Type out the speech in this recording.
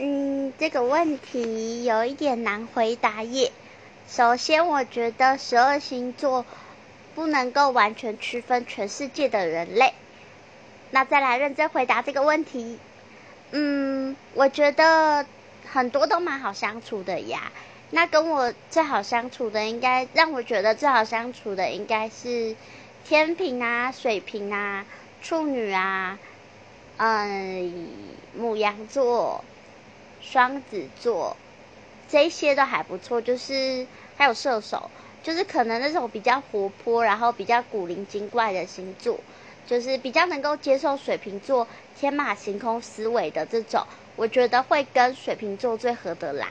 嗯，这个问题有一点难回答耶。首先，我觉得十二星座不能够完全区分全世界的人类。那再来认真回答这个问题。嗯，我觉得很多都蛮好相处的呀。那跟我最好相处的，应该让我觉得最好相处的，应该是天平啊、水瓶啊、处女啊，嗯，母羊座、双子座，这些都还不错。就是还有射手，就是可能那种比较活泼，然后比较古灵精怪的星座，就是比较能够接受水瓶座天马行空思维的这种，我觉得会跟水瓶座最合得来。